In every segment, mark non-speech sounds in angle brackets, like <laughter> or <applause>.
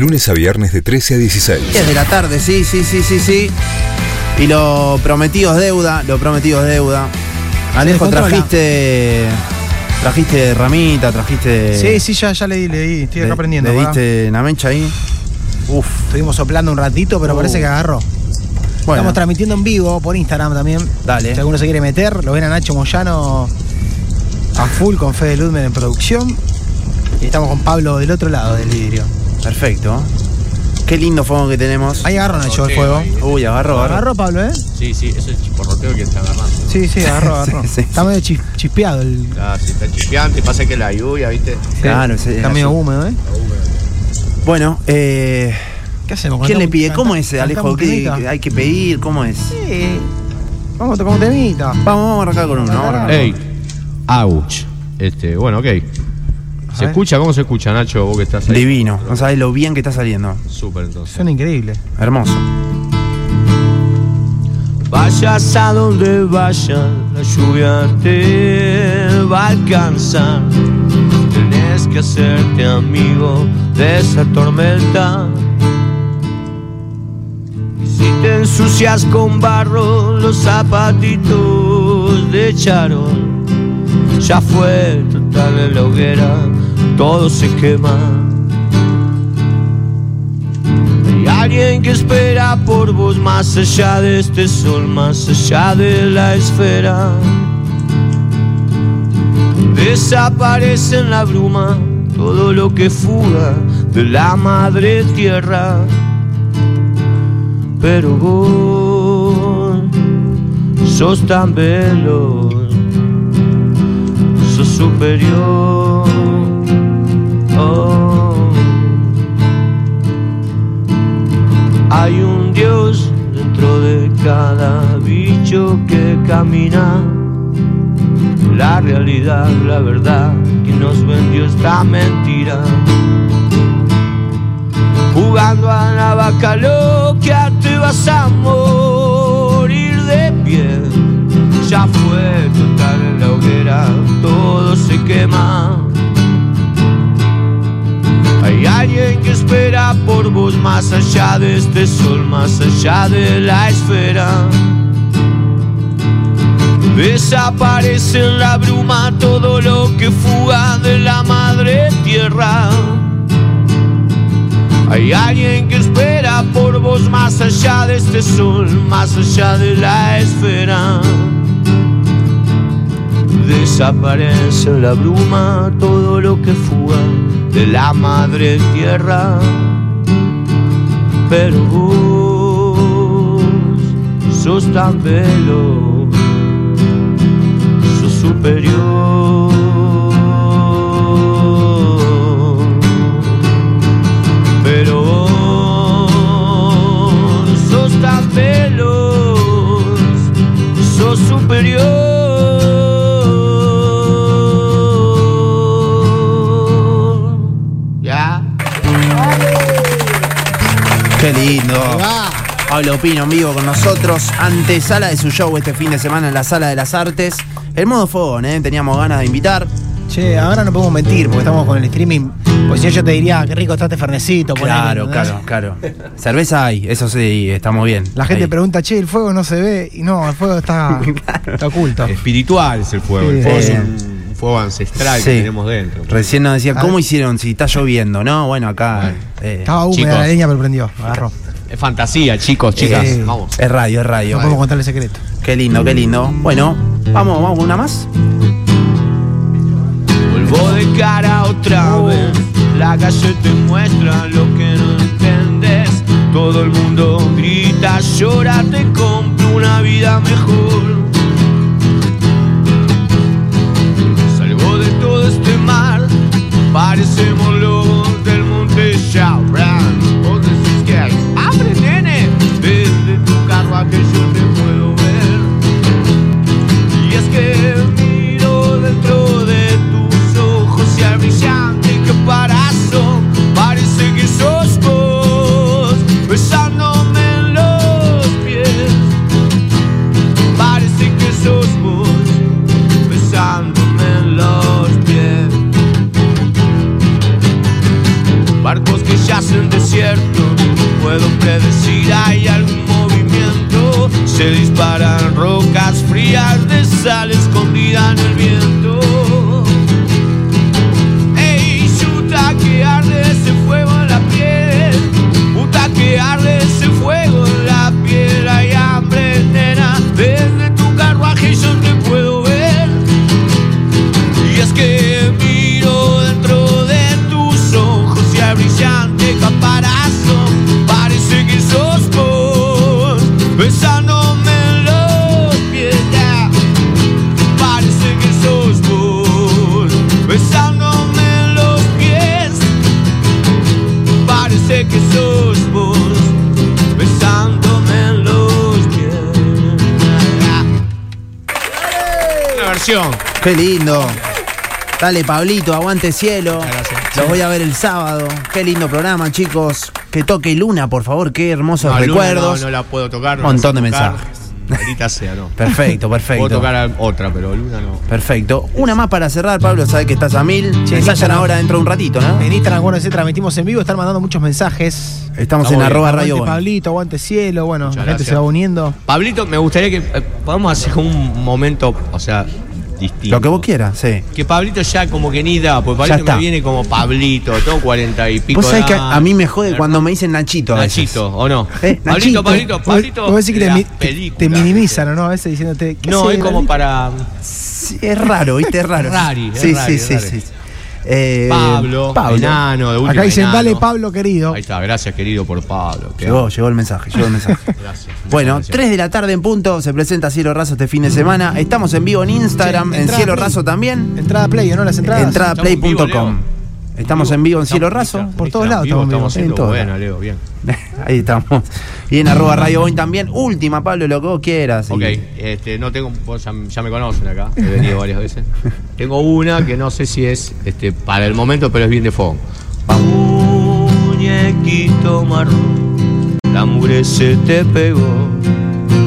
Lunes a viernes de 13 a 16. 10 de la tarde, sí, sí, sí, sí, sí. Y lo prometido es deuda, lo prometido es deuda. Alejo, trajiste. Trajiste ramita, trajiste. Sí, sí, ya, ya le di, le di. Estoy acá le- aprendiendo. Le diste una mecha ahí. Uf. Estuvimos soplando un ratito, pero Uh. parece que agarró. Bueno, Estamos transmitiendo en vivo por Instagram también. Dale. Si alguno se quiere meter, lo ven a Nacho Moyano a full con Fede Ludmer en producción. Y estamos con Pablo del otro lado del vidrio. Perfecto. Qué lindo fuego que tenemos. Ahí agarró Nacho el fuego. Uy, agarró, agarró. Agarró Pablo, ¿eh? Sí, sí, eso es chisporroteo que está agarrando. Sí, sí, agarró, <laughs> agarró. Sí, sí. Está medio chis- chispeado el. Ah, sí, está chispeante, pasa que la lluvia, ¿viste? Claro, sí, Está así. medio húmedo, ¿eh? Bueno, eh, ¿Qué hacemos? ¿quién le ¿Cantamos- pide? ¿Cómo canta- es, Alejo? cantamos ¿Qué, temita? hay que pedir? ¿Cómo es? Sí. Vamos a tocar un temita. Vamos, vamos a arrancar con uno. vamos a arrancar. Ey, ouch. Este, bueno, ok. ¿Se escucha? ¿Cómo se escucha, Nacho? Vos que estás ahí. Divino. No sabes lo bien que está saliendo. Súper, entonces. Suena increíble. Hermoso. Vayas a donde vayas, la lluvia te va a alcanzar. Tenés que hacerte amigo de esa tormenta. Y si te ensucias con barro, los zapatitos de charol. Ya fue total en la hoguera, todo se quema. Hay alguien que espera por vos más allá de este sol, más allá de la esfera. Desaparece en la bruma todo lo que fuga de la madre tierra. Pero vos sos tan veloz, sos superior. Hay un Dios dentro de cada bicho que camina. La realidad, la verdad, que nos vendió esta mentira. Jugando a la vaca loca te vas a morir de pie. Ya fue total la hoguera, todo se quema. Hay alguien que espera por vos más allá de este sol, más allá de la esfera. Desaparece en la bruma todo lo que fuga de la madre tierra. Hay alguien que espera por vos más allá de este sol, más allá de la esfera. Desaparece en la bruma todo lo que fuga de la madre tierra. Pero vos sos tan veloz, sos superior. Pablo Pino en vivo con nosotros. Antesala de su show este fin de semana en la Sala de las Artes. El modo fogón, ¿eh? Teníamos ganas de invitar. Che, ahora no podemos mentir porque estamos con el streaming. Pues si yo te diría, qué rico está este fernecito. Claro, ¿entendés? claro, claro. <laughs> Cerveza hay, eso sí, estamos bien. La gente Ahí. pregunta, che, el fuego no se ve. Y no, el fuego está, <laughs> está oculto. Espiritual es el fuego. Sí. El fuego es un, un fuego ancestral Sí. que tenemos dentro. Recién nos decía, ¿cómo hicieron si está lloviendo? No, bueno, acá eh, Estaba húmeda chicos. la leña, pero prendió. Agarró. Es fantasía, chicos, chicas. Eh, Vamos. es radio, es radio. No podemos contarle secreto. Qué lindo, qué lindo. Bueno, vamos, vamos con una más. Vuelvo de cara otra vez. La calle te muestra lo que no entendés. Todo el mundo grita, llora, te compro una vida Se disparan rocas frías de sal escondida en el viento. Ey, chuta que arde ese fuego en la piel. Puta que arde ese fuego versión. Qué lindo. Dale, Pablito, aguante cielo. Los voy a ver el sábado. Qué lindo programa, chicos. Que toque Luna, por favor. Qué hermosos No, Luna recuerdos. No, no la puedo tocar. no Montón de tocar. mensajes. Ahorita sea, no. Perfecto, perfecto. Puedo tocar otra, pero Luna no. Perfecto. Una más para cerrar, Pablo. Sabe que estás a mil. Che, Ensayan Instagram. ahora dentro de un ratito, ¿no? En Instagram, bueno, se transmitimos en vivo, están mandando muchos mensajes. Estamos Está en bien. arroba Aguante radio. Pablito, aguante cielo, bueno, Muchas la gente gracias. se va uniendo. Pablito, me gustaría que eh, podamos hacer un momento, o sea, Lo que vos quieras, sí. Que Pablito ya como que ni da, porque Ya Pablito me viene como Pablito, tengo cuarenta y pico. Vos sabés que a mí me jode cuando me dicen Nachito. Nachito, ¿o no? Eh, Pablito, Nachito. Pablito, Vos- Pablito. Vos decís que te, mi- te películas, minimizan, ¿o no? A veces diciéndote. ¿qué No, es como Pablito? para Sí, es raro, ¿viste? Es raro. Rari, es sí, rari, sí, es sí, sí. Eh, Pablo, Pablo. enano, de última Acá dicen, enano. dale Pablo querido. Ahí está, gracias querido por Pablo. Llegó, el mensaje, llegó el mensaje. <laughs> Gracias. Bueno, Gracias. 3 de la tarde en punto, se presenta Cielo Raso este fin de semana. Estamos en vivo en Instagram, en Cielo Play. Raso también. Entrada play, ¿o ¿no? Las entradas. Entradaplay.com. Estamos en vivo, en vivo en Cielo Raso. por todos lados vivo, estamos en buena, lados. Leo, bien. <laughs> Ahí estamos. Y en arroba Radio Boy también. Última, Pablo, lo que vos quieras. Ok, Y- este, no tengo, vos ya, ya me conocen acá, he venido varias veces. <laughs> Tengo una que no sé si es este, para el momento, pero es bien de fondo. Muñequito marrón, la mugre se te pegó,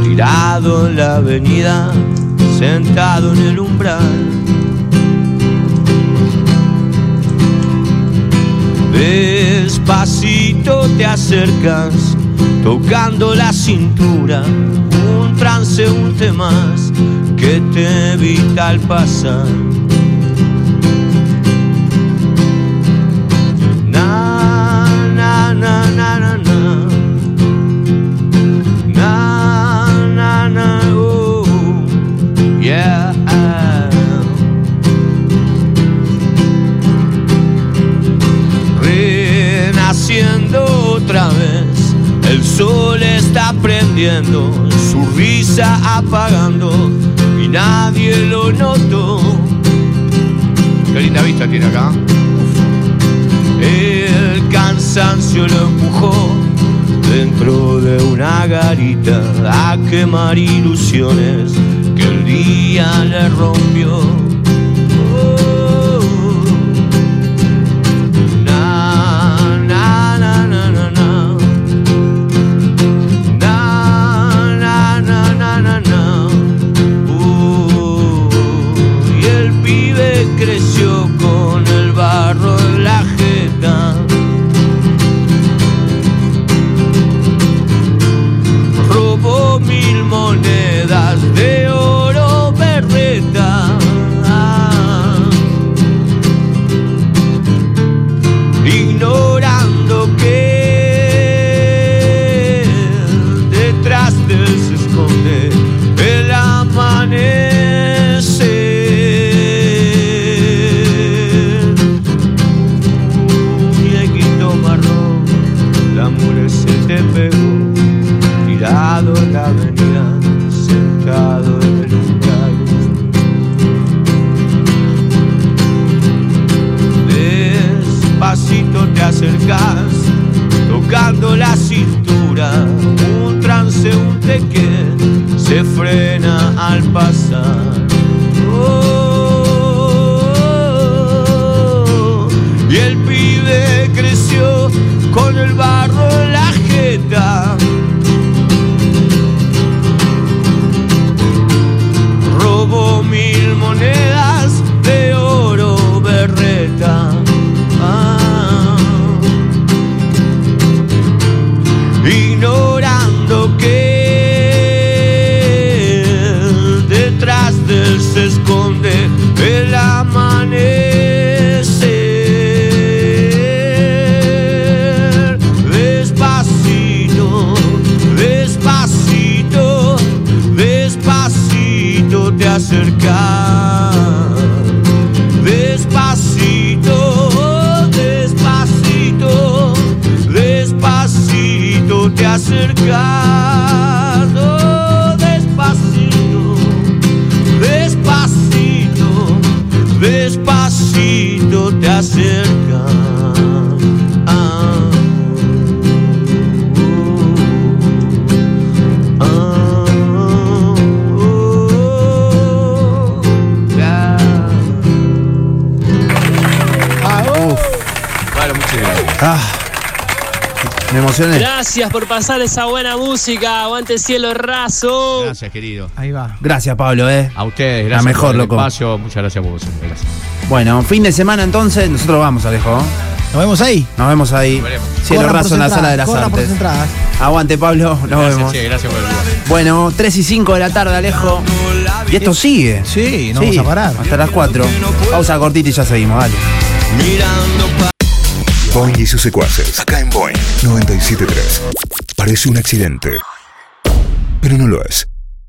tirado en la avenida, sentado en el umbral. Despacito te acercas, tocando la cintura, un transeúnte más que te evita al pasar. Na, na, na, na, na, el sol está prendiendo, su risa apagando y nadie lo notó. Qué linda vista tiene acá. El cansancio lo empujó dentro de una garita a quemar ilusiones que el día le rompió. Acercas, tocando la cintura, un transeúnte que se frena al pasar. Oh, y el pibe creció con el barro te acercas, oh, despacito, despacito, despacito te acercas. Emocioné. Gracias por pasar esa buena música. Aguante cielo raso. Gracias, querido. Ahí va. Gracias, Pablo, eh. A ustedes, La gracias mejor, por el loco. espacio. Muchas gracias por vos. Gracias. Bueno, fin de semana entonces, nosotros vamos, Alejo. Nos vemos ahí. Nos vemos ahí. Nos veremos. Cielo Corran raso en la sala de las corran por artes. Aguante, Pablo. Nos gracias, vemos. che, gracias por el lugar. Bueno, 3 y 5 de la tarde, Alejo. Y esto sigue. Sí, no vamos a parar. Hasta las 4. Pausa cortita y ya seguimos, dale. Mirando Boing y sus secuaces. Acá en Boing 973. Parece un accidente, pero no lo es.